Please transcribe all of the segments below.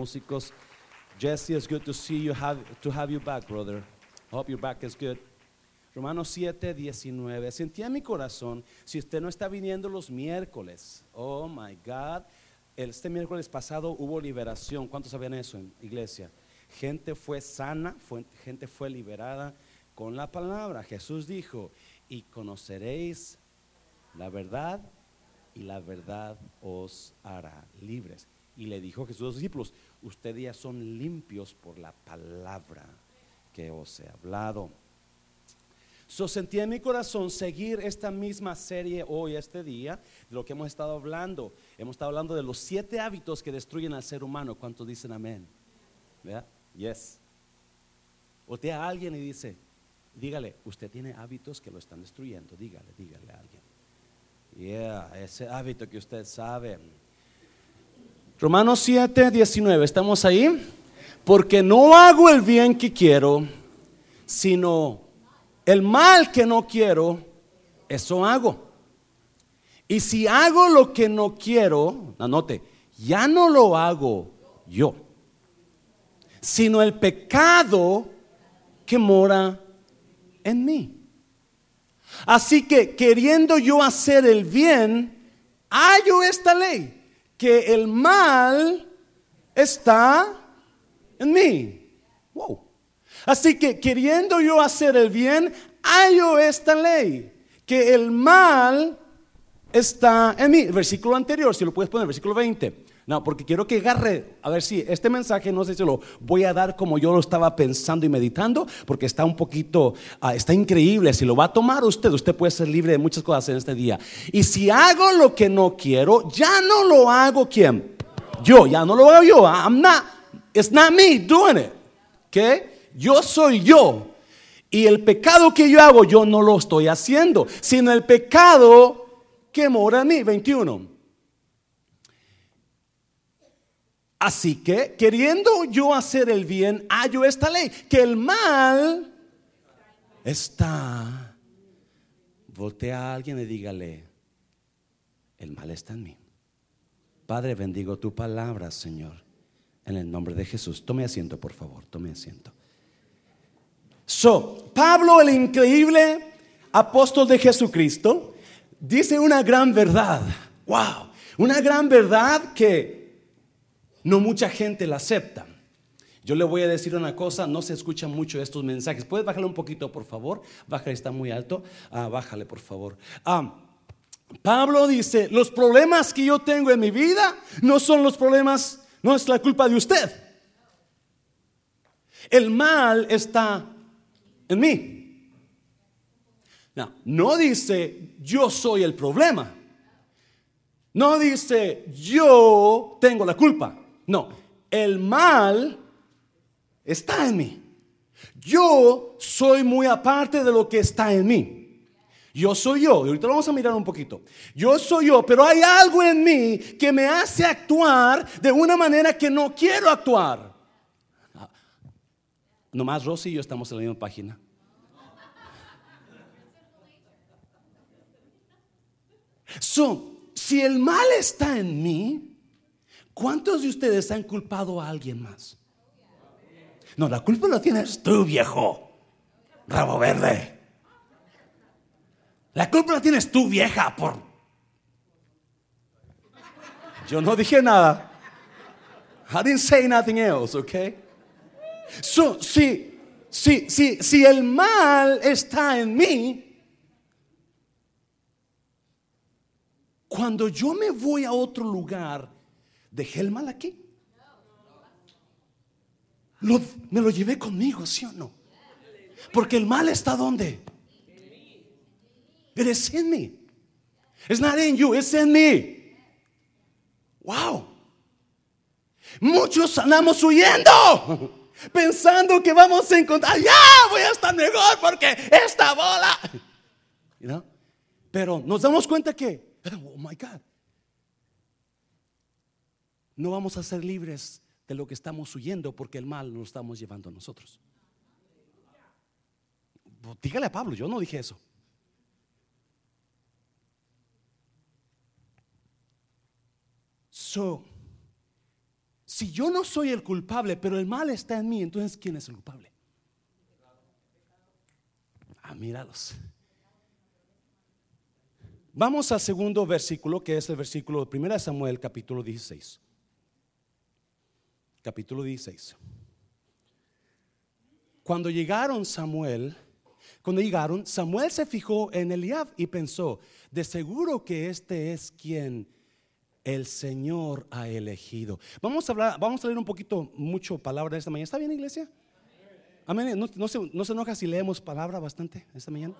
músicos. Jesse, it's good to see you, have, to have you back, brother. Hope your back is good. Romanos 7, 19. Sentía en mi corazón, si usted no está viniendo los miércoles, oh my God, este miércoles pasado hubo liberación. ¿Cuántos sabían eso en iglesia? Gente fue sana, gente fue liberada con la palabra. Jesús dijo, y conoceréis la verdad y la verdad os hará libres. Y le dijo Jesús a los discípulos, ustedes ya son limpios por la palabra que os he hablado. So sentí en mi corazón seguir esta misma serie hoy, este día, de lo que hemos estado hablando. Hemos estado hablando de los siete hábitos que destruyen al ser humano. ¿Cuántos dicen amén? ¿Verdad? Yes. te a alguien y dice, dígale, usted tiene hábitos que lo están destruyendo. Dígale, dígale a alguien. Yeah, ese hábito que usted sabe Romanos 7, 19, ¿estamos ahí? Porque no hago el bien que quiero, sino el mal que no quiero, eso hago. Y si hago lo que no quiero, anote, ya no lo hago yo, sino el pecado que mora en mí. Así que queriendo yo hacer el bien, hallo esta ley que el mal está en mí. Wow. Así que queriendo yo hacer el bien, hallo esta ley, que el mal está en mí. versículo anterior, si lo puedes poner, versículo 20. No, porque quiero que agarre, a ver si este mensaje no sé si lo voy a dar como yo lo estaba pensando y meditando, porque está un poquito, ah, está increíble. Si lo va a tomar usted, usted puede ser libre de muchas cosas en este día. Y si hago lo que no quiero, ya no lo hago quién? Yo, ya no lo hago yo. I'm not, it's not me doing it. ¿Qué? Yo soy yo. Y el pecado que yo hago, yo no lo estoy haciendo, sino el pecado que mora en mí. 21. Así que, queriendo yo hacer el bien, hallo esta ley, que el mal está. Voltea a alguien y dígale, el mal está en mí. Padre, bendigo tu palabra, Señor, en el nombre de Jesús. Tome asiento, por favor, tome asiento. So, Pablo, el increíble apóstol de Jesucristo, dice una gran verdad. Wow, una gran verdad que no mucha gente la acepta. Yo le voy a decir una cosa, no se escuchan mucho estos mensajes. ¿Puedes bajarle un poquito, por favor? Bájale, está muy alto. Ah, bájale, por favor. Ah, Pablo dice, los problemas que yo tengo en mi vida no son los problemas, no es la culpa de usted. El mal está en mí. No, no dice, yo soy el problema. No dice, yo tengo la culpa. No, el mal está en mí. Yo soy muy aparte de lo que está en mí. Yo soy yo, y ahorita lo vamos a mirar un poquito. Yo soy yo, pero hay algo en mí que me hace actuar de una manera que no quiero actuar. Nomás Rosy y yo estamos en la misma página. So, si el mal está en mí, ¿Cuántos de ustedes han culpado a alguien más? No, la culpa la tienes tú, viejo. Rabo verde. La culpa la tienes tú, vieja, por... Yo no dije nada. I didn't say nothing else, okay? So, si, si, si, si el mal está en mí, cuando yo me voy a otro lugar, ¿Dejé el mal aquí? me lo llevé conmigo, ¿sí o no? Porque el mal está donde? It in me. It's not in you, it's in me. Wow. Muchos andamos huyendo, pensando que vamos a encontrar, ya voy a estar mejor porque esta bola. Pero nos damos cuenta que, oh my God, no vamos a ser libres de lo que estamos huyendo porque el mal lo estamos llevando a nosotros. Dígale a Pablo, yo no dije eso. So, Si yo no soy el culpable, pero el mal está en mí, entonces ¿quién es el culpable? Ah, míralos. Vamos al segundo versículo, que es el versículo de 1 Samuel, capítulo 16. Capítulo 16. Cuando llegaron Samuel, cuando llegaron, Samuel se fijó en Eliab y pensó, de seguro que este es quien el Señor ha elegido. Vamos a hablar, vamos a leer un poquito, mucho palabra esta mañana. ¿Está bien, iglesia? Amén. No, se, no se enoja si leemos palabra bastante esta mañana,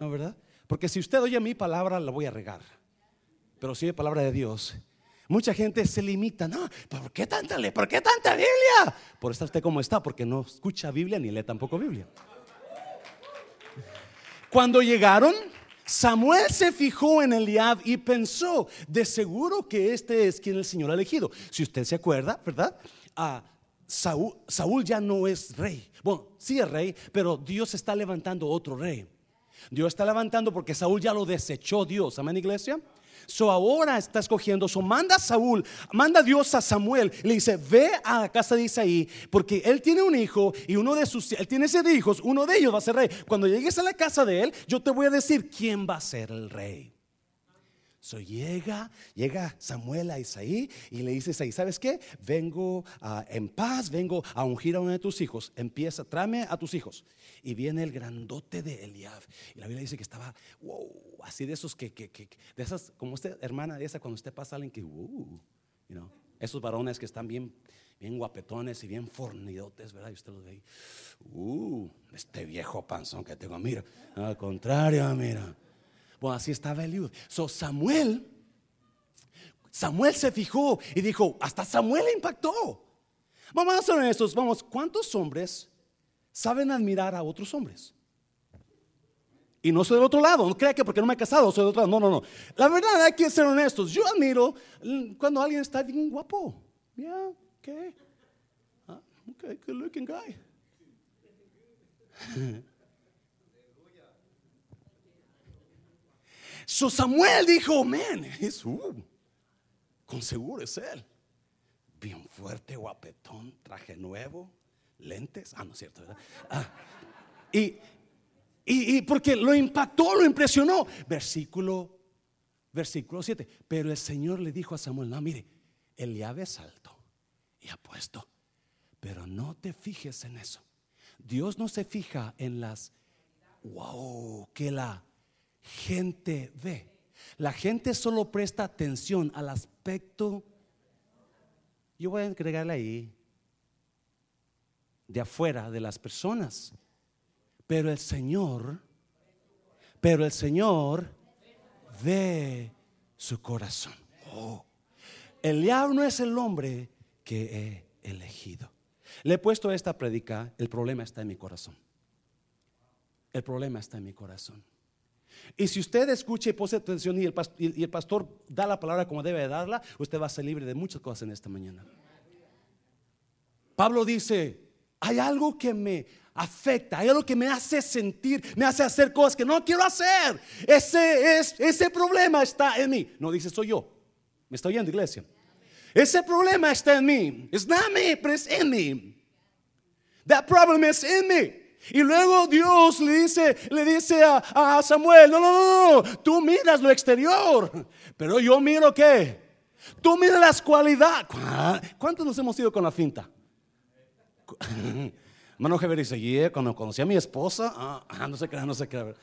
¿no, verdad? Porque si usted oye mi palabra, la voy a regar. Pero si oye palabra de Dios, mucha gente se limita. No, ¿por qué tanta, ¿por qué tanta Biblia? Por estar usted como está, porque no escucha Biblia ni lee tampoco Biblia. Cuando llegaron, Samuel se fijó en Eliab y pensó, de seguro que este es quien el Señor ha elegido. Si usted se acuerda, ¿verdad? Saúl, Saúl ya no es rey. Bueno, sí es rey, pero Dios está levantando otro rey. Dios está levantando porque Saúl ya lo desechó Dios. Amén, iglesia. So ahora está escogiendo, so manda a Saúl, manda Dios a Samuel, le dice, ve a la casa de Isaí, porque él tiene un hijo y uno de sus, él tiene siete hijos, uno de ellos va a ser rey. Cuando llegues a la casa de él, yo te voy a decir quién va a ser el rey. So llega, llega Samuel a Isaí y le dice Isaí, ¿sabes qué? Vengo ah, en paz, vengo a ungir a uno de tus hijos. Empieza, tráeme a tus hijos. Y viene el grandote de Eliab. Y la Biblia dice que estaba, wow, así de esos que, que, que de esas, como usted, hermana, de esa, cuando usted pasa alguien que, uh, you know, esos varones que están bien, bien guapetones y bien fornidotes, ¿verdad? Y usted los ve, uh, este viejo panzón que tengo, mira, al contrario, mira. Bueno, así estaba Eliud. So Samuel, Samuel se fijó y dijo, hasta Samuel impactó. Vamos a ser honestos, vamos, ¿cuántos hombres saben admirar a otros hombres? Y no soy del otro lado, no crea que porque no me he casado soy del otro lado. No, no, no. La verdad hay que ser honestos. Yo admiro cuando alguien está bien guapo. Yeah, okay. Ah, okay, good looking guy. So Samuel dijo, man, es, con seguro es él. Bien fuerte, guapetón, traje nuevo, lentes. Ah, no es cierto, ¿verdad? Ah, y, y, porque lo impactó, lo impresionó. Versículo, versículo 7. Pero el Señor le dijo a Samuel, no, mire, el llave es alto y apuesto, pero no te fijes en eso. Dios no se fija en las, wow, que la gente ve. La gente solo presta atención al aspecto, yo voy a agregarle ahí, de afuera de las personas. Pero el Señor, pero el Señor ve su corazón. Oh. El diablo es el hombre que he elegido. Le he puesto esta predica, el problema está en mi corazón. El problema está en mi corazón. Y si usted escucha y pone atención y el, pastor, da la palabra como debe darla, usted va a ser libre de muchas cosas en esta mañana. Pablo dice, hay algo que me afecta, hay algo que me hace sentir, me hace hacer cosas que no quiero hacer. Ese, es, ese problema está en mí. No dice, soy yo. Me está oyendo, iglesia. Ese problema está en mí. Es not me, pero es en mí. That problem is in me. Y luego Dios le dice, le dice a, Samuel, no, no, no, no, tú miras lo exterior, pero yo miro qué. Tú miras las cualidades. ¿Cuántos nos hemos ido con la finta? Mano Javier dice, yeah, cuando conocí a mi esposa, ah, ah no sé qué, no sé qué.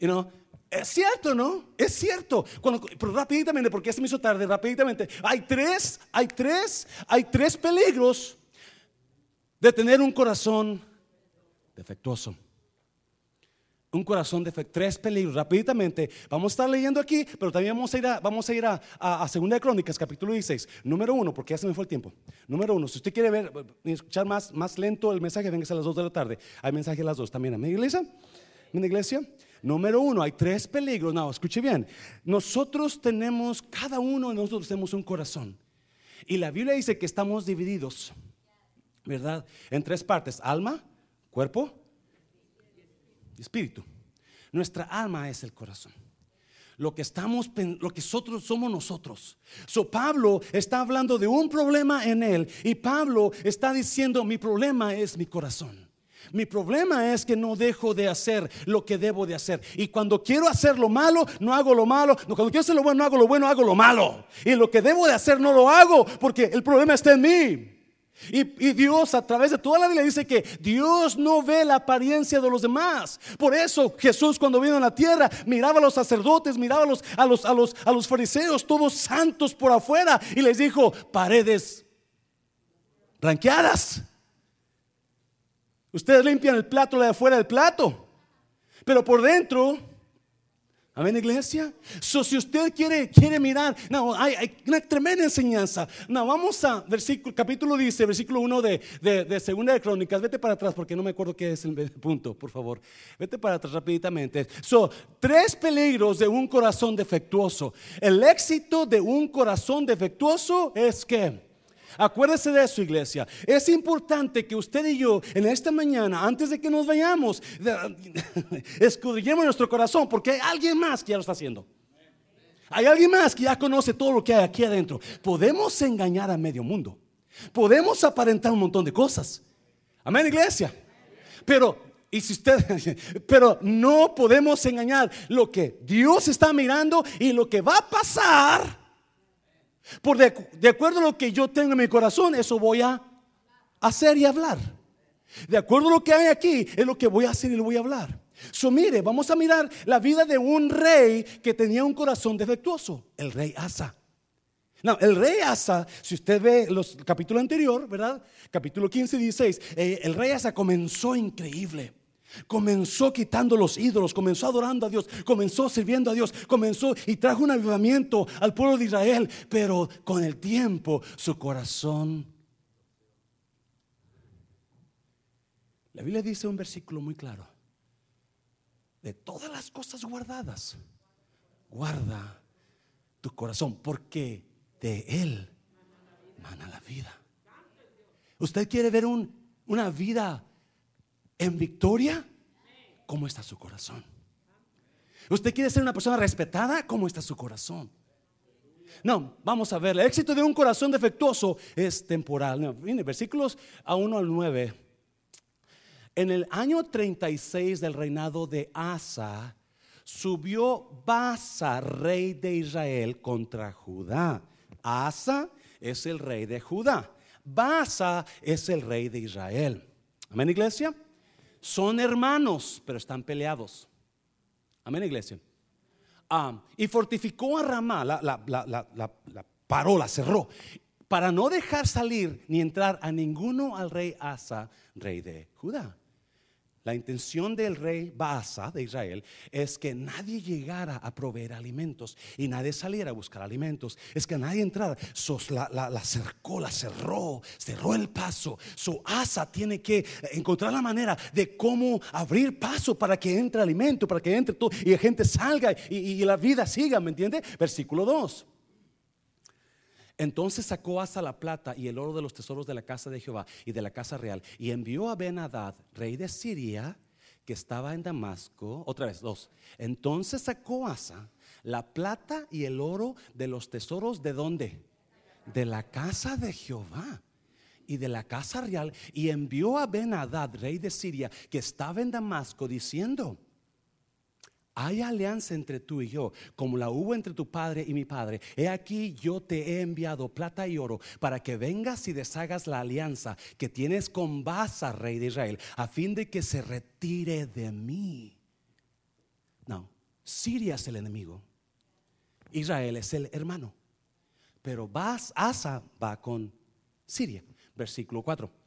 You know, es cierto, ¿no? Es cierto. Cuando, pero rápidamente, porque ya se me hizo tarde, rápidamente. Hay tres, hay tres, hay tres peligros de tener un corazón defectuoso. Un corazón defectuoso. Tres peligros. Rápidamente, vamos a estar leyendo aquí, pero también vamos a ir a, vamos a, ir a, Segunda Crónicas, capítulo 16. Número uno, porque ya se me fue el tiempo. Número uno, si usted quiere ver, escuchar más, más lento el mensaje, venga a las dos de la tarde. Hay mensaje a las dos también. ¿En mi iglesia? ¿En iglesia? Número uno, hay tres peligros. No, escuche bien. Nosotros tenemos, cada uno de nosotros tenemos un corazón. Y la Biblia dice que estamos divididos, ¿verdad? En tres partes: alma, cuerpo y espíritu. Nuestra alma es el corazón. lo que estamos, lo que nosotros somos nosotros. So Pablo está hablando de un problema en él y Pablo está diciendo, mi problema es mi corazón. Mi problema es que no dejo de hacer lo que debo de hacer. Y cuando quiero hacer lo malo, no hago lo malo. Cuando quiero hacer lo bueno, no hago lo bueno, hago lo malo. Y lo que debo de hacer no lo hago porque el problema está en mí. Y, Dios a través de toda la Biblia dice que Dios no ve la apariencia de los demás. Por eso Jesús cuando vino a la tierra miraba a los sacerdotes, miraba a los, a los, a los, a los fariseos, todos santos por afuera, y les dijo, paredes blanqueadas. Ustedes limpian el plato de afuera del plato, pero por dentro Amén, iglesia. So, si usted quiere, quiere mirar, no, hay, una tremenda enseñanza. No, vamos a versículo, capítulo dice, versículo 1 de, de, Segunda de Crónicas. Vete para atrás porque no me acuerdo qué es el punto, por favor. Vete para atrás rapiditamente. So, tres peligros de un corazón defectuoso. El éxito de un corazón defectuoso es que Acuérdese de eso, iglesia. Es importante que usted y yo en esta mañana, antes de que nos vayamos, escudriñemos nuestro corazón, porque hay alguien más que ya lo está haciendo. Hay alguien más que ya conoce todo lo que hay aquí adentro. Podemos engañar a medio mundo. Podemos aparentar un montón de cosas. Amén, iglesia. Pero si pero no podemos engañar lo que Dios está mirando y lo que va a pasar por de, acuerdo a lo que yo tengo en mi corazón, eso voy a hacer y hablar. De acuerdo a lo que hay aquí, es lo que voy a hacer y lo voy a hablar. So, mire, vamos a mirar la vida de un rey que tenía un corazón defectuoso, el rey Asa. No, el rey Asa, si usted ve los capítulo anterior, ¿verdad? Capítulo 15 y 16, eh, el rey Asa comenzó increíble. Comenzó quitando los ídolos, comenzó adorando a Dios, comenzó sirviendo a Dios, comenzó y trajo un avivamiento al pueblo de Israel, pero con el tiempo su corazón... La Biblia dice un versículo muy claro, de todas las cosas guardadas, guarda tu corazón, porque de él mana la vida. ¿Usted quiere ver una vida en victoria, ¿cómo está su corazón? ¿Usted quiere ser una persona respetada? ¿Cómo está su corazón? No, vamos a ver, el éxito de un corazón defectuoso es temporal. Versículos a 1 al 9. En el año 36 del reinado de Asa, subió Basa, rey de Israel, contra Judá. Asa es el rey de Judá. Basa es el rey de Israel. Amén, iglesia. Son hermanos, pero están peleados. Amén, iglesia. Ah, y fortificó a Ramá, la, la, la, la, paró, la cerró, para no dejar salir ni entrar a ninguno al rey Asa, rey de Judá. La intención del rey Baasa de Israel es que nadie llegara a proveer alimentos y nadie saliera a buscar alimentos. Es que nadie entrara. la, la, la cerró, cerró el paso. Su Asa tiene que encontrar la manera de cómo abrir paso para que entre alimento, para que entre todo y la gente salga y, y la vida siga, ¿me entiende? Versículo 2. Entonces sacó Asa la plata y el oro de los tesoros de la casa de Jehová y de la casa real y envió a Ben Hadad, rey de Siria, que estaba en Damasco. Otra vez, dos. Entonces sacó Asa la plata y el oro de los tesoros de dónde? De la casa de Jehová y de la casa real y envió a Ben Hadad, rey de Siria, que estaba en Damasco, diciendo: hay alianza entre tú y yo, como la hubo entre tu padre y mi padre. He aquí yo te he enviado plata y oro para que vengas y deshagas la alianza que tienes con Basa, rey de Israel, a fin de que se retire de mí. No, Siria es el enemigo. Israel es el hermano. Pero Asa va con Siria. Versículo 4.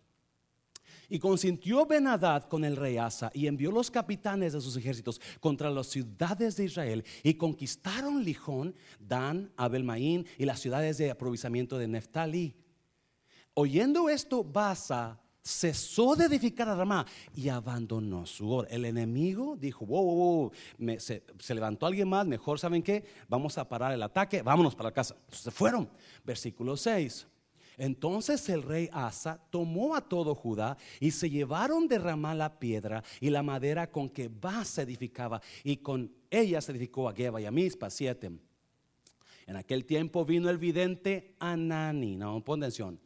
Y consintió Benadad con el rey Asa y envió los capitanes de sus ejércitos contra las ciudades de Israel y conquistaron Lijón, Dan, Abelmaín y las ciudades de aprovisionamiento de Neftali. Oyendo esto, Basa cesó de edificar a Ramá y abandonó su obra. El enemigo dijo, wow, wow, wow. se, se, levantó alguien más, mejor saben qué, vamos a parar el ataque, vámonos para la casa. Se fueron. Versículo 6. Entonces el rey Asa tomó a todo Judá y se llevaron de Ramá la piedra y la madera con que se edificaba y con ella se edificó a Geba y a Mispa, siete. En aquel tiempo vino el vidente Anani, no, pon atención,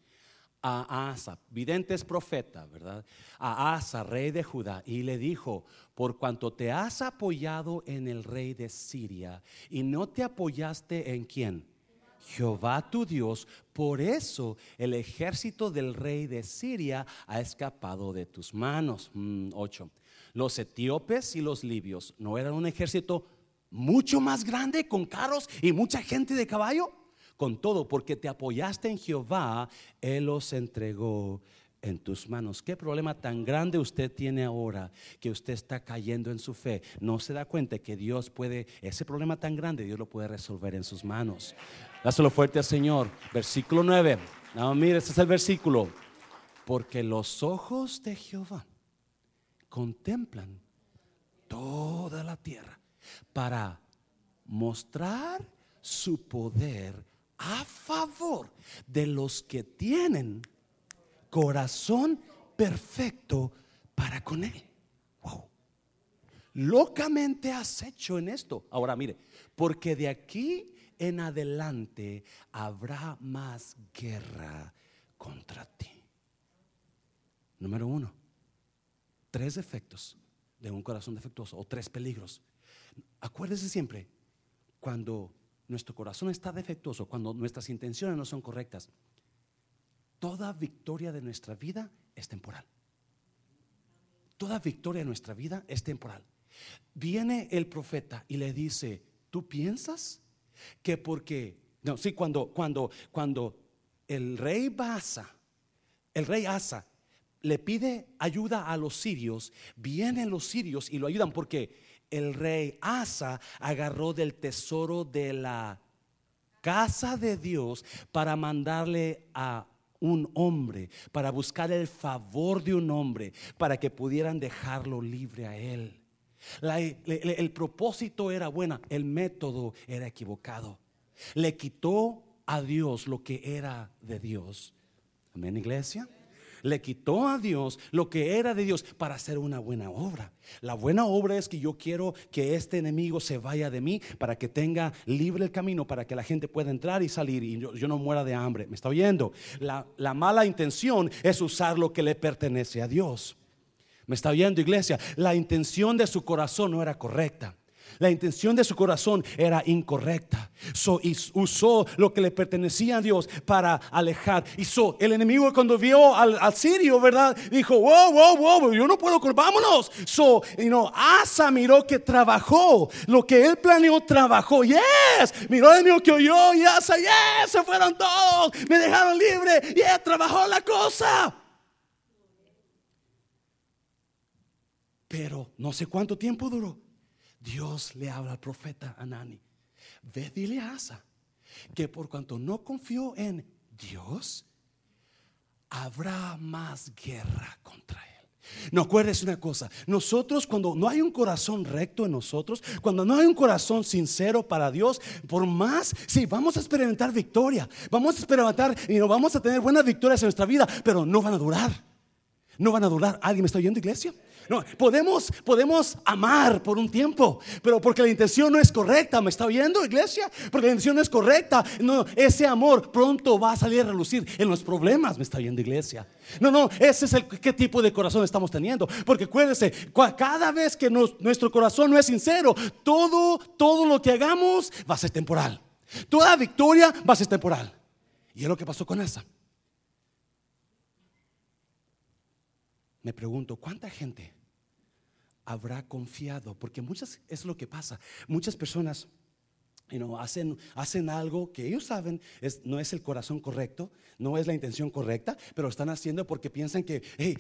a Asa, vidente es profeta, ¿verdad? A Asa, rey de Judá, y le dijo, por cuanto te has apoyado en el rey de Siria y no te apoyaste en quién? Jehová tu Dios, por eso el ejército del rey de Siria ha escapado de tus manos. 8. Mm, los etíopes y los libios no eran un ejército mucho más grande con carros y mucha gente de caballo. Con todo, porque te apoyaste en Jehová, Él los entregó en tus manos. ¿Qué problema tan grande usted tiene ahora que usted está cayendo en su fe? No se da cuenta que Dios puede, ese problema tan grande, Dios lo puede resolver en sus manos. Dáselo fuerte al Señor. Versículo 9. No, mire, este es el versículo. Porque los ojos de Jehová contemplan toda la tierra para mostrar su poder a favor de los que tienen corazón perfecto para con Él. Wow. Locamente has hecho en esto. Ahora mire, porque de aquí en adelante habrá más guerra contra ti. Número uno, tres defectos de un corazón defectuoso o tres peligros. Acuérdese siempre, cuando nuestro corazón está defectuoso, cuando nuestras intenciones no son correctas, toda victoria de nuestra vida es temporal. Toda victoria de nuestra vida es temporal. Viene el profeta y le dice, ¿tú piensas que porque, no, sí, cuando, cuando, cuando el rey Asa, el rey Asa le pide ayuda a los sirios, vienen los sirios y lo ayudan porque el rey Asa agarró del tesoro de la casa de Dios para mandarle a un hombre, para buscar el favor de un hombre, para que pudieran dejarlo libre a él. el propósito era bueno, el método era equivocado. Le quitó a Dios lo que era de Dios. Amén, iglesia le quitó a Dios lo que era de Dios para hacer una buena obra. La buena obra es que yo quiero que este enemigo se vaya de mí para que tenga libre el camino, para que la gente pueda entrar y salir y yo, no muera de hambre. ¿Me está oyendo? La, la mala intención es usar lo que le pertenece a Dios. ¿Me está oyendo, iglesia? La intención de su corazón no era correcta. La intención de su corazón era incorrecta. So, usó lo que le pertenecía a Dios para alejar. Y so, el enemigo cuando vio al, sirio, ¿verdad? Dijo, wow, wow, wow, yo no puedo, vámonos. So, y no, Asa miró que trabajó. Lo que él planeó, trabajó. Yes, miró el enemigo que oyó y Asa, yes, se fueron todos. Me dejaron libre. Yeah, trabajó la cosa. Pero no sé cuánto tiempo duró. Dios le habla al profeta Anani. Ve, dile a Asa que por cuanto no confió en Dios, habrá más guerra contra él. No acuerdes una cosa, nosotros cuando no hay un corazón recto en nosotros, cuando no hay un corazón sincero para Dios, por más, sí, vamos a experimentar victoria, vamos a experimentar y no vamos a tener buenas victorias en nuestra vida, pero no van a durar. No van a durar. ¿Alguien me está oyendo, iglesia? No, podemos, podemos amar por un tiempo, pero porque la intención no es correcta, ¿me está oyendo, iglesia? Porque la intención no es correcta, no, ese amor pronto va a salir a relucir en los problemas, ¿me está oyendo, iglesia? No, no, ese es el qué tipo de corazón estamos teniendo, porque acuérdense, cada vez que nuestro corazón no es sincero, todo, todo lo que hagamos va a ser temporal. Toda victoria va a ser temporal. Y es lo que pasó con esa. Me pregunto, ¿cuánta gente habrá confiado, porque muchas es lo que pasa. Muchas personas hacen, hacen algo que ellos saben es, no es el corazón correcto, no es la intención correcta, pero lo están haciendo porque piensan que, hey,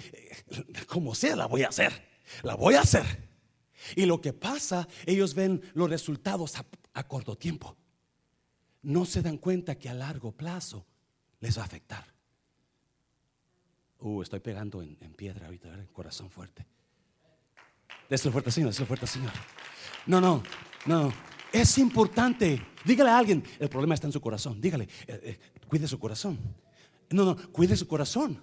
como sea, la voy a hacer, la voy a hacer. Y lo que pasa, ellos ven los resultados a, corto tiempo. No se dan cuenta que a largo plazo les va a afectar. Uh, estoy pegando en, piedra ahorita, el corazón fuerte. Déselo fuerte, Señor, déselo fuerte, Señor. No, no, no. Es importante. Dígale a alguien, el problema está en su corazón. Dígale, eh, eh, cuide su corazón. no, no, cuide su corazón.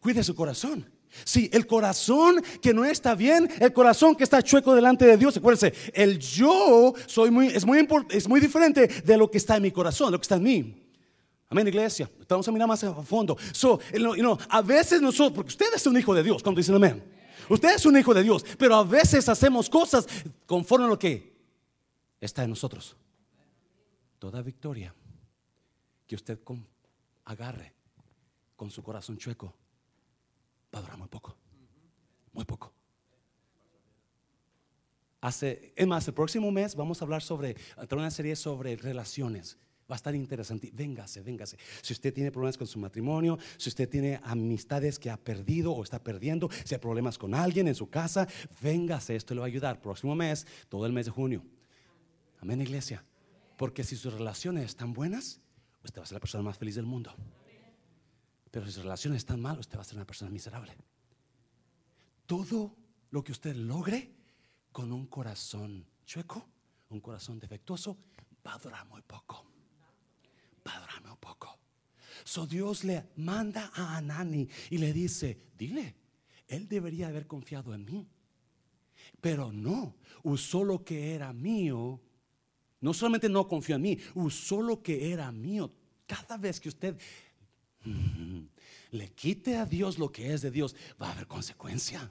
Cuide su corazón. Sí, el corazón que no está bien, el corazón que está chueco delante de Dios. Acuérdense, el yo soy muy, es, muy es muy diferente de lo que está en mi corazón, lo que está en mí. Amén, iglesia. Vamos a mirar más a fondo. So, a veces nosotros, porque usted es un hijo de Dios, cuando dicen amén. Usted es un hijo de Dios, pero a veces hacemos cosas conforme a lo que está en nosotros. Toda victoria que usted agarre con su corazón chueco va a durar muy poco. Muy poco. Hace, es más, el próximo mes vamos a hablar sobre, una serie sobre relaciones. Va a estar interesante. Véngase, véngase. Si usted tiene problemas con su matrimonio, si usted tiene amistades que ha perdido o está perdiendo, si hay problemas con alguien en su casa, véngase. Esto le va a ayudar. Próximo mes, todo el mes de junio. Amén, iglesia. Porque si sus relaciones están buenas, usted va a ser la persona más feliz del mundo. Pero si sus relaciones están mal, usted va a ser una persona miserable. Todo lo que usted logre con un corazón chueco, un corazón defectuoso, va a durar muy poco. Durar muy poco. So Dios le manda a Anani y le dice, dile, él debería haber confiado en mí. Pero no, usó lo que era mío. No solamente no confió en mí, usó lo que era mío. Cada vez que usted le quite a Dios lo que es de Dios, va a haber consecuencia.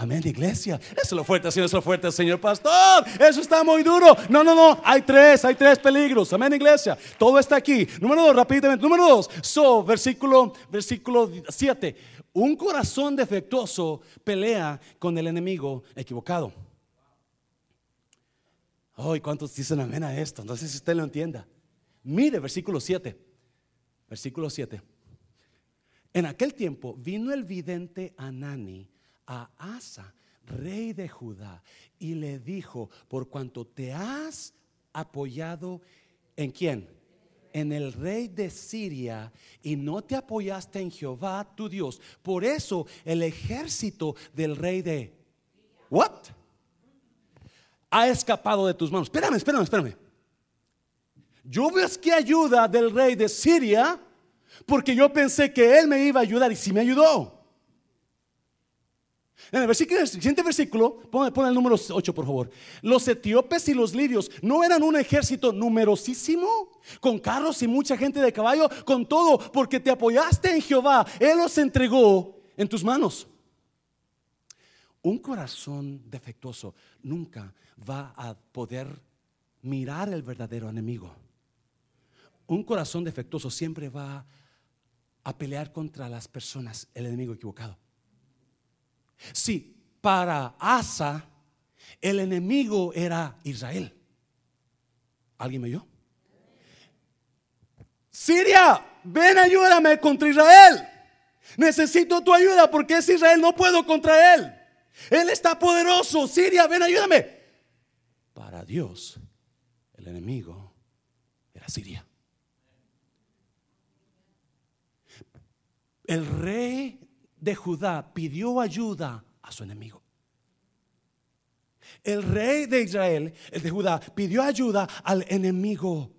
Amén, iglesia. Eso es lo fuerte, Señor, eso es lo fuerte, Señor Pastor. Eso está muy duro. No, no, no. Hay tres, hay tres peligros. Amén, iglesia. Todo está aquí. Número dos, rápidamente. Número dos. So, versículo, versículo 7. Un corazón defectuoso pelea con el enemigo equivocado. Ay, ¿cuántos dicen amén a esto? No sé si usted lo entienda. Mire, versículo 7. Versículo 7. En aquel tiempo vino el vidente Anani a Asa, rey de Judá, y le dijo, por cuanto te has apoyado en quién? En el rey de Siria y no te apoyaste en Jehová tu Dios. Por eso el ejército del rey de What? Ha escapado de tus manos. Espérame, espérame, espérame. Yo busqué ayuda del rey de Siria porque yo pensé que él me iba a ayudar y sí me ayudó. En el, versículo, siguiente versículo, pon, el número 8 por favor. Los etíopes y los libios no eran un ejército numerosísimo, con carros y mucha gente de caballo, con todo, porque te apoyaste en Jehová. Él los entregó en tus manos. Un corazón defectuoso nunca va a poder mirar el verdadero enemigo. Un corazón defectuoso siempre va a pelear contra las personas, el enemigo equivocado. Sí, para Asa el enemigo era Israel. ¿Alguien me oyó? Siria, ven ayúdame contra Israel. Necesito tu ayuda porque es Israel, no puedo contra él. Él está poderoso. Siria, ven ayúdame. Para Dios, el enemigo era Siria. El rey de Judá pidió ayuda a su enemigo. El rey de Israel, el de Judá, pidió ayuda al enemigo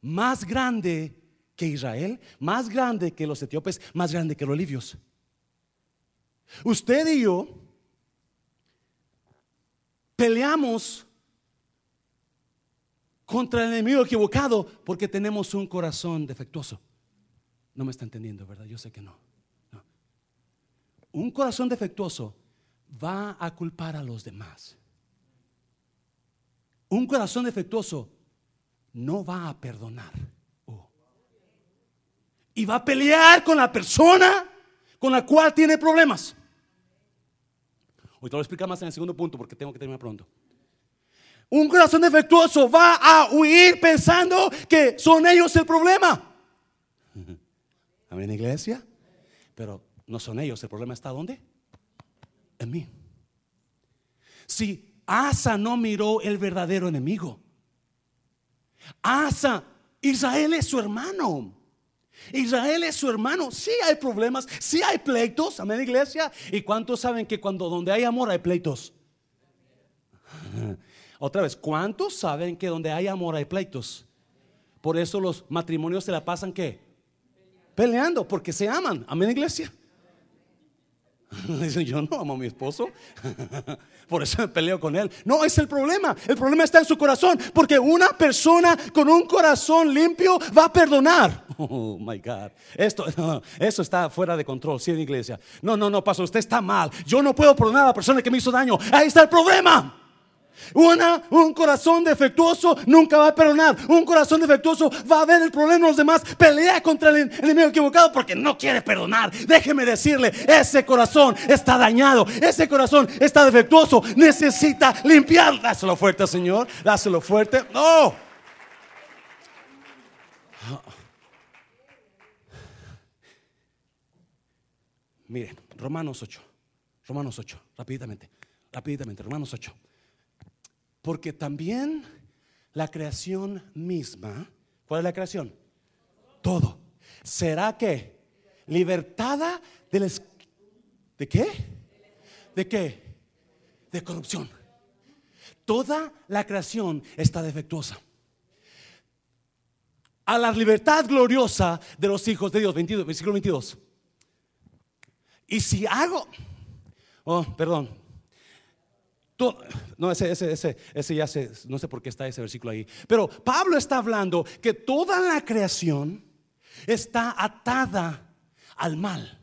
más grande que Israel, más grande que los etíopes, más grande que los libios. Usted y yo peleamos contra el enemigo equivocado porque tenemos un corazón defectuoso. No me está entendiendo, ¿verdad? Yo sé que no un corazón defectuoso va a culpar a los demás. Un corazón defectuoso no va a perdonar. Oh. Y va a pelear con la persona con la cual tiene problemas. Hoy te lo voy a explicar más en el segundo punto porque tengo que terminar pronto. Un corazón defectuoso va a huir pensando que son ellos el problema. Amén, iglesia. Pero no son ellos, el problema está ¿dónde? En mí. Si Asa no miró el verdadero enemigo. Asa, Israel es su hermano. Israel es su hermano. Sí hay problemas, sí hay pleitos. Amén, iglesia. ¿Y cuántos saben que cuando donde hay amor hay pleitos? Otra vez, ¿cuántos saben que donde hay amor hay pleitos? Por eso los matrimonios se la pasan qué? Peleando porque se aman. Amén, iglesia. Dicen, yo no amo a mi esposo. Por eso me peleo con él. No, es el problema. El problema está en su corazón. Porque una persona con un corazón limpio va a perdonar. Oh my God. Esto, eso está fuera de control. Sí, en iglesia. No, no, no, pastor. Usted está mal. Yo no puedo perdonar a la persona que me hizo daño. Ahí está el problema. Una, un corazón defectuoso nunca va a perdonar. Un corazón defectuoso va a ver el problema de los demás. Pelea contra el enemigo equivocado porque no quiere perdonar. Déjeme decirle, ese corazón está dañado. Ese corazón está defectuoso. Necesita limpiar. Dáselo fuerte, Señor. Dáselo fuerte. No. Miren, Romanos 8. Romanos 8. Rápidamente. Rápidamente. Romanos 8. Porque también la creación misma, ¿cuál es la creación? Todo. ¿Será que libertada del ¿De qué? ¿De qué? De corrupción. Toda la creación está defectuosa. A la libertad gloriosa de los hijos de Dios, 22, versículo 22. Y si hago, oh, perdón, no, ese, ese, ese, ese ya sé, no sé por qué está ese versículo ahí. Pero Pablo está hablando que toda la creación está atada al mal.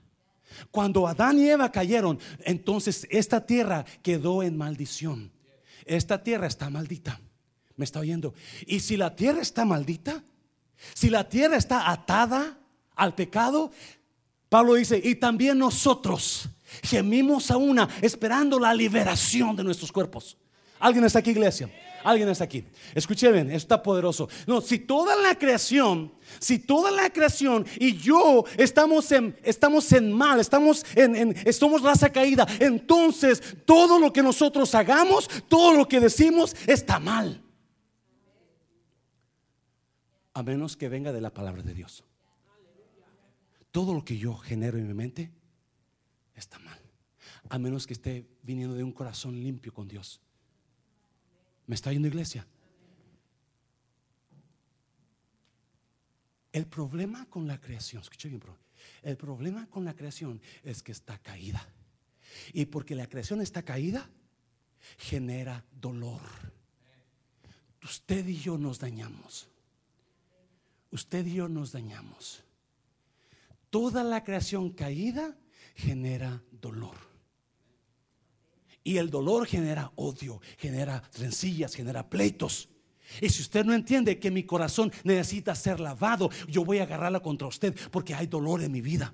Cuando Adán y Eva cayeron, entonces esta tierra quedó en maldición. Esta tierra está maldita. ¿Me está oyendo? Y si la tierra está maldita, si la tierra está atada al pecado, Pablo dice, y también nosotros Gemimos a una esperando la liberación de nuestros cuerpos. ¿Alguien está aquí, iglesia? Alguien está aquí. Escuchen bien, está poderoso. No, si toda la creación, si toda la creación y yo estamos en, estamos en mal, estamos en, en, raza caída, entonces todo lo que nosotros hagamos, todo lo que decimos está mal. A menos que venga de la palabra de Dios. Todo lo que yo genero en mi mente está mal. A menos que esté viniendo de un corazón limpio con Dios. ¿Me está yendo iglesia? El problema con la creación, escucha bien, el problema con la creación es que está caída. Y porque la creación está caída, genera dolor. Usted y yo nos dañamos. Usted y yo nos dañamos. Toda la creación caída genera dolor. Y el dolor genera odio, genera rencillas, genera pleitos. Y si usted no entiende que mi corazón necesita ser lavado, yo voy a agarrarla contra usted porque hay dolor en mi vida.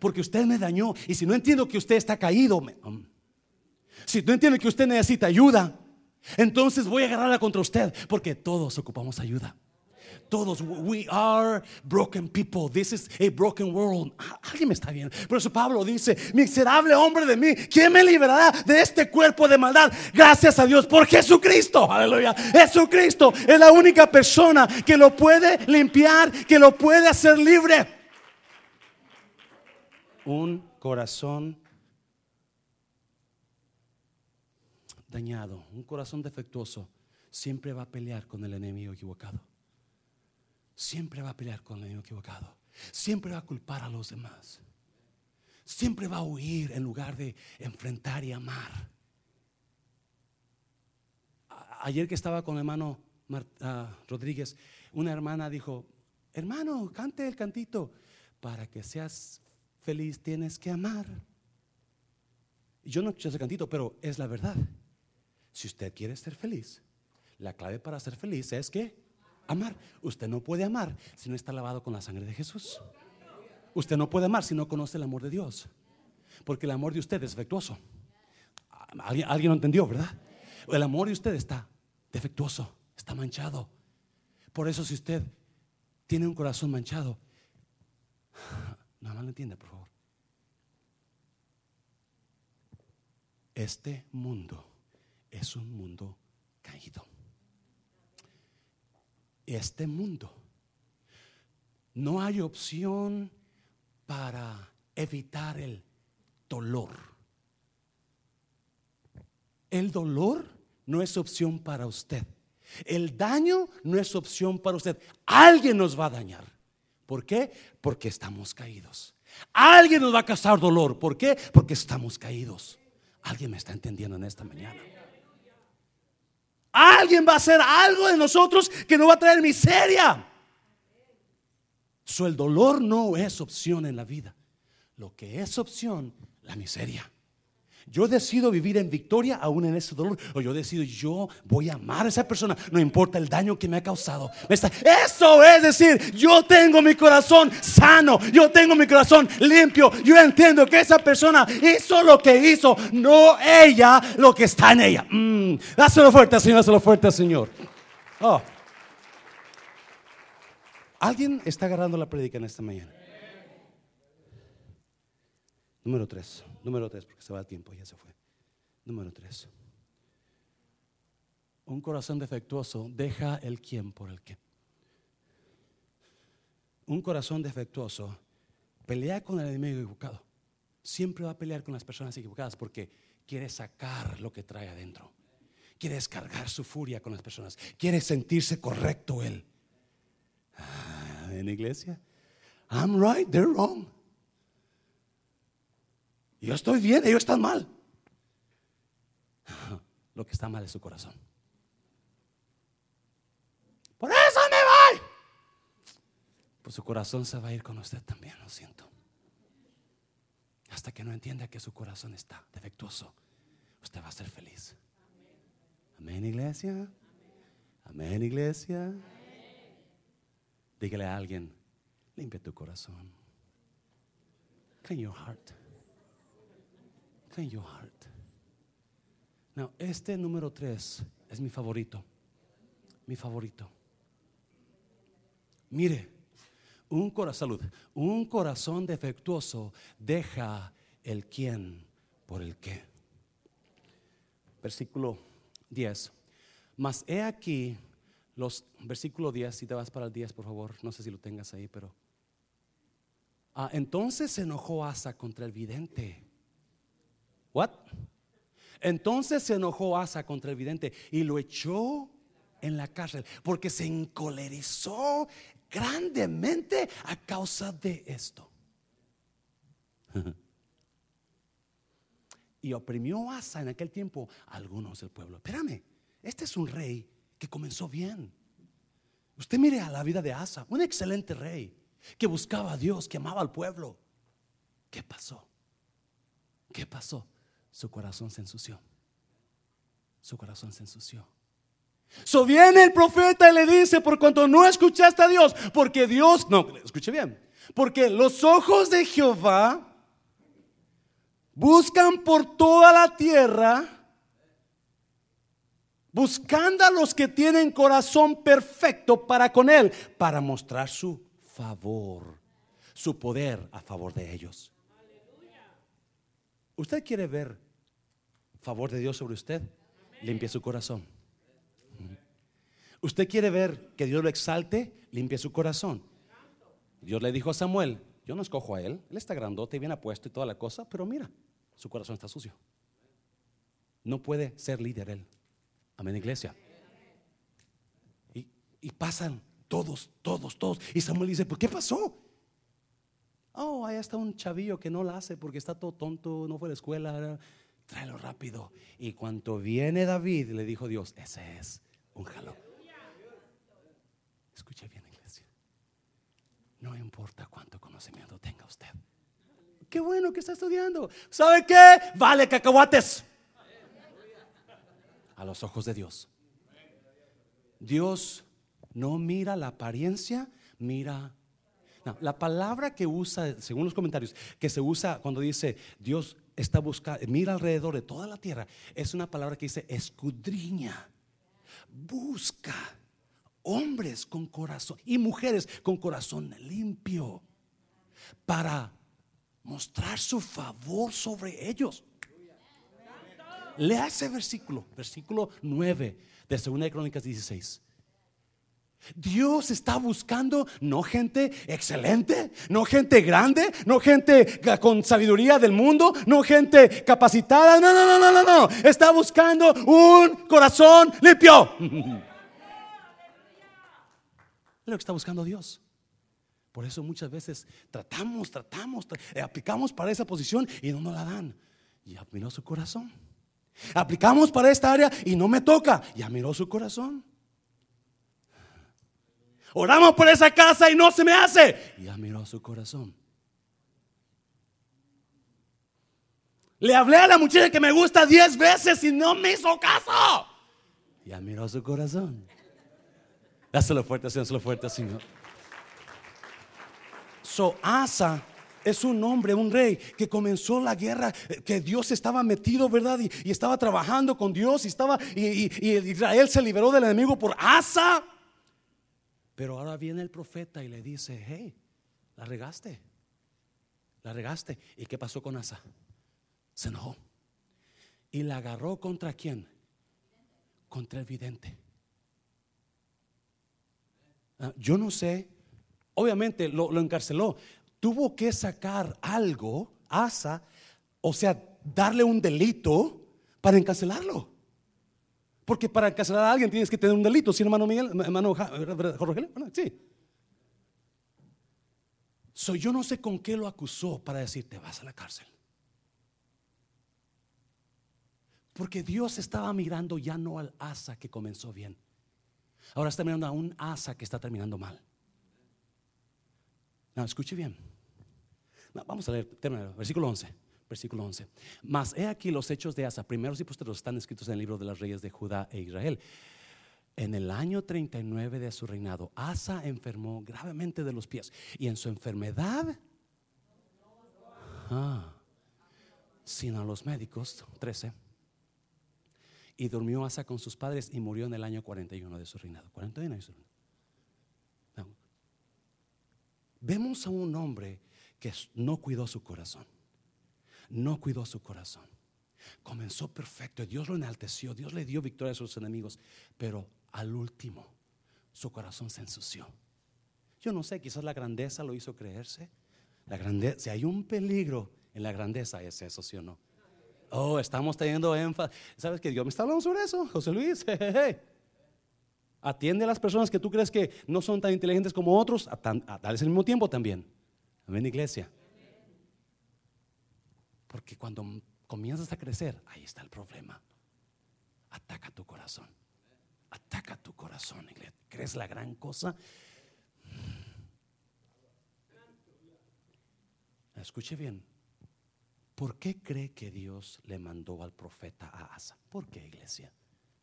Porque usted me dañó. Y si no entiendo que usted está caído, um, si no entiende que usted necesita ayuda, entonces voy a agarrarla contra usted porque todos ocupamos ayuda. Todos, we are broken people. This is a broken world. Ah, alguien me está viendo. Por eso Pablo dice: Miserable hombre de mí, ¿quién me liberará de este cuerpo de maldad? Gracias a Dios por Jesucristo. Aleluya. Jesucristo es la única persona que lo puede limpiar, que lo puede hacer libre. Un corazón dañado, un corazón defectuoso, siempre va a pelear con el enemigo equivocado siempre va a pelear con el enemigo equivocado. Siempre va a culpar a los demás. Siempre va a huir en lugar de enfrentar y amar. Ayer que estaba con el hermano ah, Rodríguez, una hermana dijo, hermano, cante el cantito. Para que seas feliz tienes que amar. Yo no escuché ese cantito, pero es la verdad. Si usted quiere ser feliz, la clave para ser feliz es que amar. Usted no puede amar si no está lavado con la sangre de Jesús. Usted no puede amar si no conoce el amor de Dios. Porque el amor de usted es defectuoso. ¿Alguien, alguien lo entendió, verdad? El amor de usted está defectuoso, está manchado. Por eso si usted tiene un corazón manchado, no, no lo entiende, por favor. Este mundo es un mundo caído este mundo. No hay opción para evitar el dolor. El dolor no es opción para usted. El daño no es opción para usted. Alguien nos va a dañar. ¿Por qué? Porque estamos caídos. Alguien nos va a causar dolor. ¿Por qué? Porque estamos caídos. Alguien me está entendiendo en esta mañana. Alguien va a hacer algo de nosotros que nos va a traer miseria. So, el dolor no es opción en la vida. Lo que es opción, la miseria. Yo decido vivir en victoria aún en ese dolor. O yo decido, yo voy a amar a esa persona, no importa el daño que me ha causado. Eso es decir, yo tengo mi corazón sano, yo tengo mi corazón limpio. Yo entiendo que esa persona hizo lo que hizo, no ella lo que está en ella. Mm, dáselo fuerte, Señor, dáselo fuerte, Señor. Oh. ¿Alguien está agarrando la predica en esta mañana? Número tres, número tres, porque se va el tiempo, ya se fue. Número tres. Un corazón defectuoso deja el quién por el qué. Un corazón defectuoso pelea con el enemigo equivocado. Siempre va a pelear con las personas equivocadas porque quiere sacar lo que trae adentro. Quiere descargar su furia con las personas. Quiere sentirse correcto él. Ah, en iglesia, I'm right, they're wrong. Yo estoy bien, ellos están mal. Lo que está mal es su corazón. Por eso me voy. Pues su corazón se va a ir con usted también, lo siento. Hasta que no entienda que su corazón está defectuoso, usted va a ser feliz. Amén, iglesia. Amén, iglesia. Dígale a alguien, limpia tu corazón. Clean your heart in your heart. Now, este número tres es mi favorito. Mi favorito. Mire, un corazón, un corazón defectuoso deja el quién por el qué. Versículo 10. Mas he aquí los versículo 10, si te vas para el 10, por favor, no sé si lo tengas ahí, pero ah, entonces se enojó Asa contra el vidente What? Entonces se enojó Asa contra el vidente y lo echó en la cárcel porque se encolerizó grandemente a causa de esto. y oprimió Asa en aquel tiempo a algunos del pueblo. Espérame, este es un rey que comenzó bien. Usted mire a la vida de Asa, un excelente rey que buscaba a Dios, que amaba al pueblo. ¿Qué pasó? ¿Qué pasó? Su corazón se ensució. Su corazón se ensució. So viene el profeta y le dice, por cuanto no escuchaste a Dios, porque Dios, no, escuche bien, porque los ojos de Jehová buscan por toda la tierra, buscando a los que tienen corazón perfecto para con Él, para mostrar su favor, su poder a favor de ellos. ¿Usted quiere ver favor de Dios sobre usted, limpie su corazón. Usted quiere ver que Dios lo exalte, limpie su corazón. Dios le dijo a Samuel, yo no escojo a él, él está grandote y bien apuesto y toda la cosa, pero mira, su corazón está sucio. No puede ser líder él. Amén, iglesia. Y, y pasan todos, todos, todos. Y Samuel dice, ¿por qué pasó? Oh, ahí está un chavillo que no la hace porque está todo tonto, no fue a la escuela tráelo rápido. Y cuando viene David, le dijo Dios, ese es un jalón. Escuche bien, iglesia. No importa cuánto conocimiento tenga usted. Qué bueno que está estudiando. ¿Sabe qué? Vale cacahuates. A los ojos de Dios. Dios no mira la apariencia, mira la palabra que usa, según los comentarios, que se usa cuando dice Dios está buscando, mira alrededor de toda la tierra, es una palabra que dice escudriña, busca hombres con corazón y mujeres con corazón limpio para mostrar su favor sobre ellos. Lea ese versículo, versículo 9 de 2 Crónicas 16. Dios está buscando no gente excelente, no gente grande, no gente con sabiduría del mundo, no gente capacitada. No, no, no, no, no, no. Está buscando un corazón limpio. Es lo que está buscando Dios. Por eso muchas veces tratamos, tratamos, eh, aplicamos para esa posición y no nos la dan. Ya miró su corazón. Aplicamos para esta área y no me toca. Ya miró su corazón. Oramos por esa casa y no se me hace. Ya miró su corazón. Le hablé a la muchacha que me gusta diez veces y no me hizo caso. Ya miró su corazón. Dáselo fuerte, Señor, fuerte, Señor. So, Asa es un hombre, un rey que comenzó la guerra, eh, que Dios estaba metido, ¿verdad? Y, estaba trabajando con Dios y estaba, y, Israel se liberó del enemigo por Asa. Pero ahora viene el profeta y le dice, hey, la regaste, la regaste. ¿Y qué pasó con Asa? Se enojó. Y la agarró contra quién? Contra el vidente. Ah, yo no sé, obviamente lo, encarceló. Tuvo que sacar algo, Asa, o sea, darle un delito para encarcelarlo. Porque para encarcelar a alguien tienes que tener un delito, ¿sí, hermano Miguel? Hermano Jorge, sí. So, yo no sé con qué lo acusó para decirte vas a la cárcel. Porque Dios estaba mirando ya no al asa que comenzó bien. Ahora está mirando a un asa que está terminando mal. No, escuche bien. vamos a leer, versículo 11. Versículo 11. Mas he aquí los hechos de Asa, primeros y posteriores, están escritos en el libro de las reyes de Judá e Israel. En el año 39 de su reinado, Asa enfermó gravemente de los pies. Y en su enfermedad, ah, sin a los médicos, 13 y durmió Asa con sus padres y murió en el año 41 de su reinado. 41 de su reinado. Vemos a un hombre que no cuidó su corazón. No cuidó su corazón. Comenzó perfecto. Dios lo enalteció. Dios le dio victoria a sus enemigos. Pero al último, su corazón se ensució. Yo no sé, quizás la grandeza lo hizo creerse. La grandeza, si hay un peligro en la grandeza, es eso, ¿sí o no? Oh, estamos teniendo énfasis. ¿Sabes que Dios me está hablando sobre eso, José Luis? Atiende a las personas que tú crees que no son tan inteligentes como otros, a, darles el mismo tiempo también. Amén, iglesia. Porque cuando comienzas a crecer, ahí está el problema. Ataca tu corazón. Ataca tu corazón, iglesia. ¿Crees la gran cosa? Escuche bien, ¿Por qué cree que Dios le mandó al profeta a Asa? ¿Por qué, iglesia?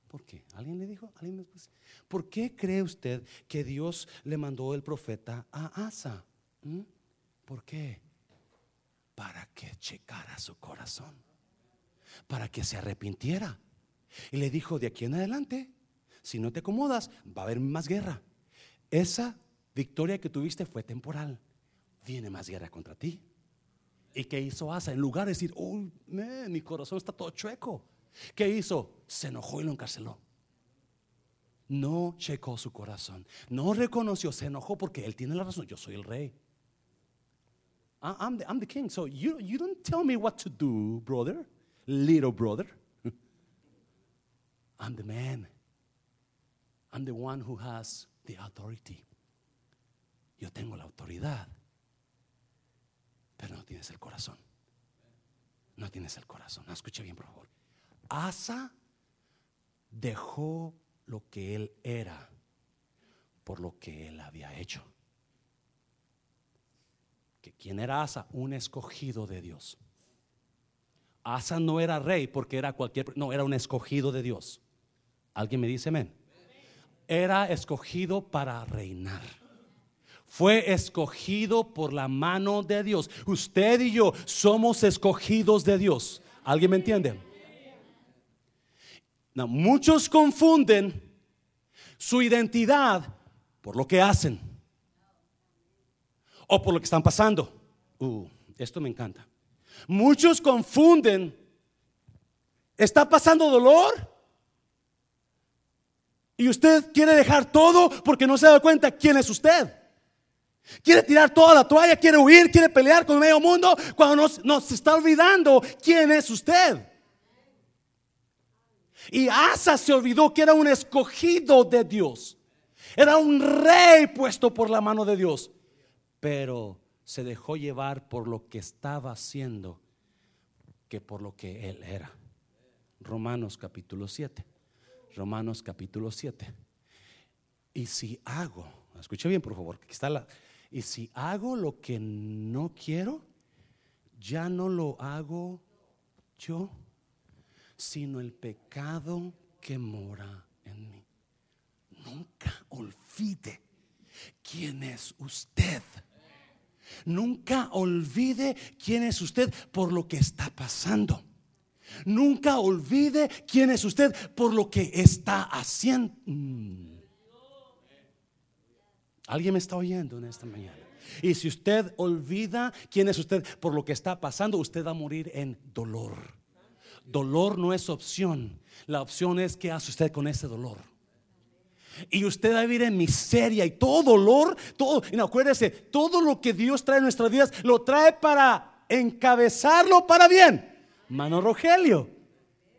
¿Por qué? ¿Alguien le dijo? ¿Alguien ¿Por qué cree usted que Dios le mandó el profeta a Asa? ¿Mm? ¿Por qué? Para que checara su corazón. Para que se arrepintiera. Y le dijo, de aquí en adelante, si no te acomodas, va a haber más guerra. Esa victoria que tuviste fue temporal. Viene más guerra contra ti. ¿Y qué hizo Asa? En lugar de decir, oh, mi corazón está todo chueco. ¿Qué hizo? Se enojó y lo encarceló. No checó su corazón. No reconoció, se enojó porque él tiene la razón. Yo soy el rey. I'm the, I'm the king. So you, you don't tell me what to do, brother, little brother. I'm the man. I'm the one who has the authority. Yo tengo la autoridad pero no tienes el corazón. No tienes el corazón. escuche bien, por favor. Asa dejó lo que él era por lo que él había hecho. Que quién era Asa, un escogido de Dios. Asa no era rey porque era cualquier, no, era un escogido de Dios. ¿Alguien me dice amén? Era escogido para reinar fue escogido por la mano de Dios. Usted y yo somos escogidos de Dios. ¿Alguien me entiende? muchos confunden su identidad por lo que hacen o por lo que están pasando. Uh, esto me encanta. Muchos confunden, está pasando dolor y usted quiere dejar todo porque no se da cuenta quién es usted. Quiere tirar toda la toalla, quiere huir, quiere pelear con el medio mundo cuando nos, nos está olvidando quién es usted. Y Asa se olvidó que era un escogido de Dios. Era un rey puesto por la mano de Dios. Pero se dejó llevar por lo que estaba haciendo que por lo que él era. Romanos capítulo 7. Romanos capítulo 7. Y si hago, escuche bien por favor, aquí está la, y si hago lo que no quiero, ya no lo hago yo, sino el pecado que mora en mí. Nunca olvide quién es usted. Nunca olvide quién es usted por lo que está pasando. Nunca olvide quién es usted por lo que está haciendo. Mm. ¿Alguien me está oyendo en esta mañana? Y si usted olvida quién es usted por lo que está pasando, usted va a morir en dolor. Dolor no es opción. La opción es qué hace usted con ese dolor. Y usted va a vivir en miseria y todo dolor, todo, y acuérdese, todo lo que Dios trae en nuestras vidas lo trae para encabezarlo para bien. Mano Rogelio.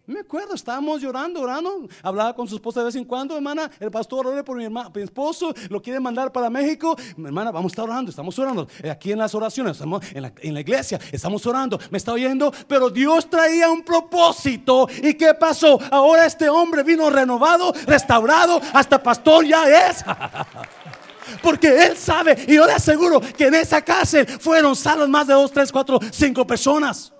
Me acuerdo, estábamos llorando, orando. Hablaba con su esposa de vez en cuando, hermana. El pastor ore por mi, mi esposo, lo quiere mandar para México. Hermana, vamos a estar orando, estamos orando. Eh, aquí en las oraciones, estamos en la, iglesia, estamos orando. Me está oyendo, pero Dios traía un propósito. ¿Y qué pasó? Ahora este hombre vino renovado, restaurado, hasta pastor ya es. Porque él sabe, y yo le aseguro que en esa cárcel fueron salvos más de dos, tres, cuatro, cinco personas.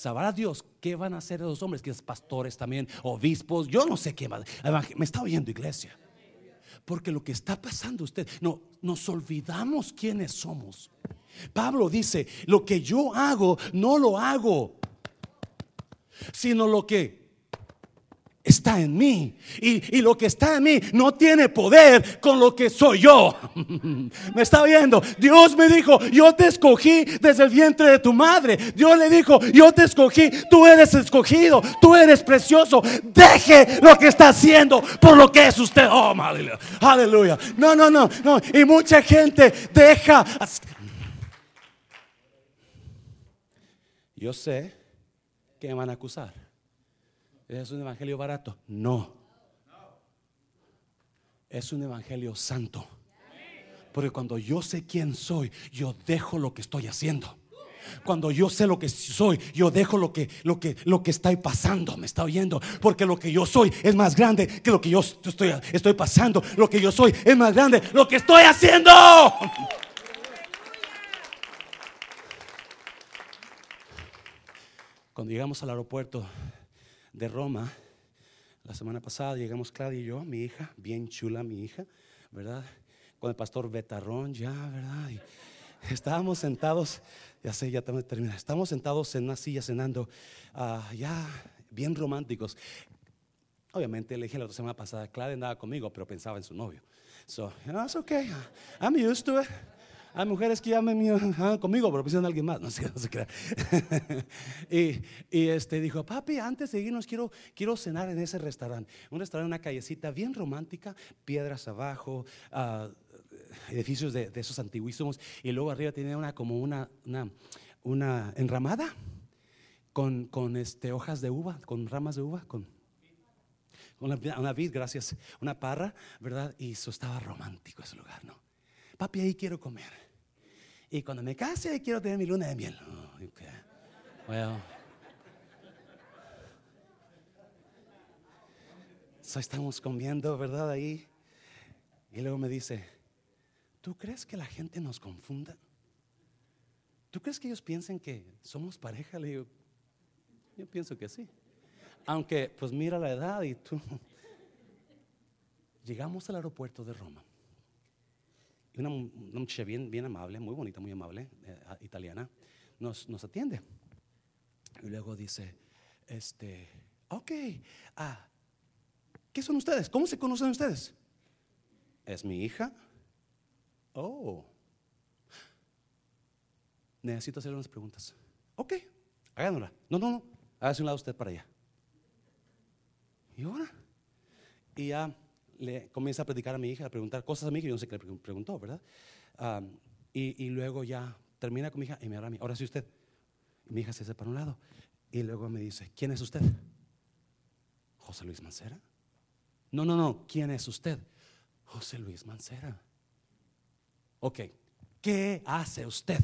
Sabrá Dios qué van a hacer esos hombres, que es pastores también, obispos, yo no sé qué más. Me está oyendo iglesia. Porque lo que está pasando usted, no, nos olvidamos quiénes somos. Pablo dice, lo que yo hago, no lo hago, sino lo que está en mí. Y, lo que está en mí no tiene poder con lo que soy yo. me está viendo. Dios me dijo, yo te escogí desde el vientre de tu madre. Dios le dijo, yo te escogí. Tú eres escogido. Tú eres precioso. Deje lo que está haciendo por lo que es usted. Oh, aleluya. Aleluya. No, no, no, no. Y mucha gente deja. Yo sé que me van a acusar. ¿Es un evangelio barato? No. Es un evangelio santo. Porque cuando yo sé quién soy, yo dejo lo que estoy haciendo. Cuando yo sé lo que soy, yo dejo lo que lo que lo que está pasando, me está oyendo, porque lo que yo soy es más grande que lo que yo estoy estoy pasando. Lo que yo soy es más grande lo que estoy haciendo. Cuando llegamos al aeropuerto de Roma. La semana pasada llegamos Claudia y yo, mi hija, bien chula mi hija, ¿verdad? Con el pastor Betarrón ya, ¿verdad? estábamos sentados, ya sé, ya termina, estábamos sentados en una silla cenando, ah, ya bien románticos. Obviamente le dije la semana pasada, Claudia andaba conmigo, pero pensaba en su novio. So, you know, it's okay. I'm used to it. Hay mujeres que llaman conmigo, pero piensan a alguien más. No sé, no sé qué. y, y, este dijo, papi, antes de irnos quiero, quiero cenar en ese restaurante. Un restaurante, una callecita bien romántica, piedras abajo, uh, edificios de, de, esos antiguísimos. Y luego arriba tiene una como una, una, una enramada con, con este, hojas de uva, con ramas de uva, con una, una vid, gracias, una parra, ¿verdad? Y eso estaba romántico ese lugar, ¿no? Papi, ahí quiero comer. Y cuando me case, ahí quiero tener mi luna de miel. Oh, okay. Well. So estamos comiendo, ¿verdad? Ahí. Y luego me dice, ¿tú crees que la gente nos confunda? ¿Tú crees que ellos piensen que somos pareja? Le digo, yo pienso que sí. Aunque, pues mira la edad y tú. Llegamos al aeropuerto de Roma una, una muchacha bien, bien amable, muy bonita, muy amable, eh, italiana, nos, nos atiende. Y luego dice, este, ok, ah, ¿qué son ustedes? ¿Cómo se conocen ustedes? ¿Es mi hija? Oh. Necesito hacer unas preguntas. Ok, háganla. No, no, no. Hágase un lado usted para allá. ¿Y ahora? Y ya le comienza a predicar a mi hija, a preguntar cosas a mí que yo no sé qué le preguntó, ¿verdad? y, luego ya termina con mi hija y me habla a mí, ahora sí usted. mi hija se hace para un lado y luego me dice, ¿quién es usted? José Luis Mancera. No, no, no, ¿quién es usted? José Luis Mancera. Ok, ¿qué hace usted?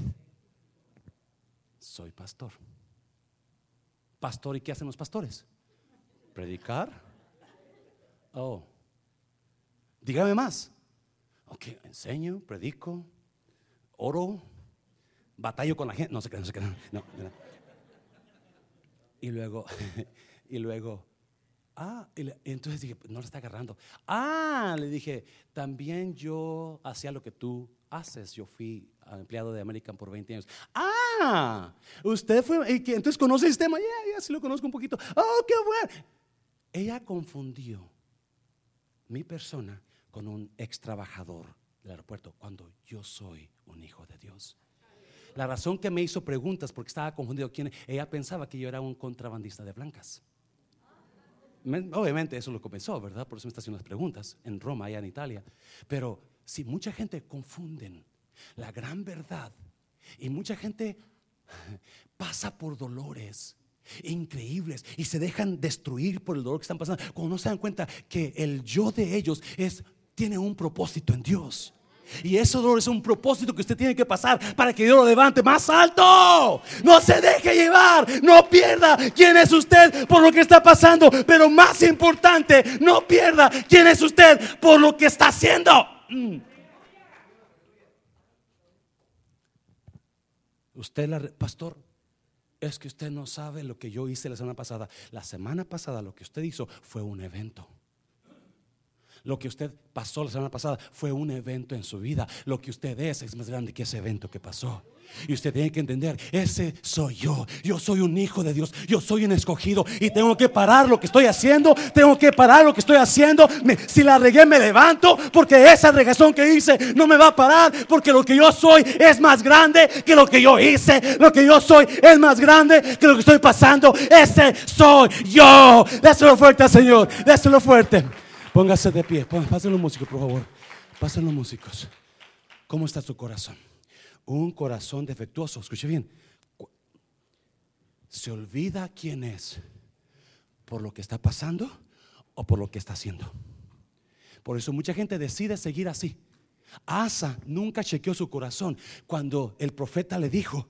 Soy pastor. Pastor, ¿y qué hacen los pastores? Predicar. Oh, dígame más. Ok, enseño, predico, oro, batallo con la gente. No sé qué, no sé qué. No. Y luego, y luego, ah, entonces dije, no la está agarrando. Ah, le dije, también yo hacía lo que tú haces. Yo fui empleado de American por 20 años. Ah, usted fue, y que, entonces conoce el sistema. Ya, ya, sí lo conozco un poquito. Oh, qué bueno. Ella confundió mi persona con un ex trabajador del aeropuerto cuando yo soy un hijo de Dios. La razón que me hizo preguntas porque estaba confundido quién ella pensaba que yo era un contrabandista de blancas. Me- Obviamente eso lo comenzó, ¿verdad? Por eso me está haciendo las preguntas en Roma, allá en Italia. Pero si mucha gente confunden la gran verdad y mucha gente pasa por dolores increíbles y se dejan destruir por el dolor que están pasando, cuando no se dan cuenta que el yo de ellos es tiene un propósito en Dios. Y ese dolor es un propósito que usted tiene que pasar para que Dios lo levante más alto. No se deje llevar, no pierda quién es usted por lo que está pasando, pero más importante, no pierda quién es usted por lo que está haciendo. Mm. Usted, pastor, es que usted no sabe lo que yo hice la semana pasada. La semana pasada lo que usted hizo fue un evento. Lo que usted pasó la semana pasada fue un evento en su vida. Lo que usted es es más grande que ese evento que pasó. Y usted tiene que entender, ese soy yo. Yo soy un hijo de Dios. Yo soy un escogido. Y tengo que parar lo que estoy haciendo. Tengo que parar lo que estoy haciendo. Me- si la regué, me levanto. Porque esa regazón que hice no me va a parar. Porque lo que yo soy es más grande que lo que yo hice. Lo que yo soy es más grande que lo que estoy pasando. Ese soy yo. Déselo fuerte Señor. Déselo fuerte. Póngase de pie. Pasen los músicos, por favor. Pasen los músicos. ¿Cómo está su corazón? Un corazón defectuoso. Escuche bien. Se olvida quién es por lo que está pasando o por lo que está haciendo. Por eso mucha gente decide seguir así. Asa nunca chequeó su corazón cuando el profeta le dijo,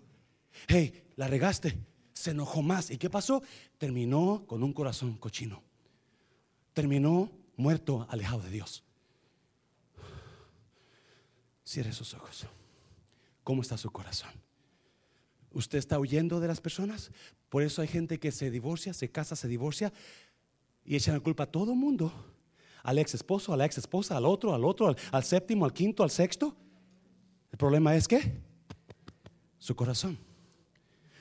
hey, la regaste. Se enojó más. ¿Y qué pasó? Terminó con un corazón cochino terminó muerto, alejado de Dios. Cierre sus ojos. ¿Cómo está su corazón? ¿Usted está huyendo de las personas? Por eso hay gente que se divorcia, se casa, se divorcia y echan la culpa a todo el mundo. Al ex esposo, a la ex esposa, al otro, al otro, al, séptimo, al quinto, al sexto. El problema es que su corazón.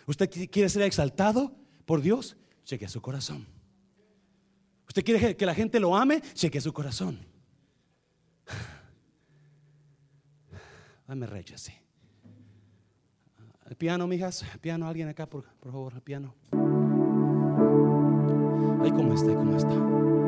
¿Usted qui- quiere ser exaltado por Dios? Cheque su corazón. ¿Usted quiere que- la gente lo ame? Cheque su corazón. Dame rey así. El piano, mijas. El piano, alguien acá, por, por favor, el piano. Ahí cómo está, ahí cómo está.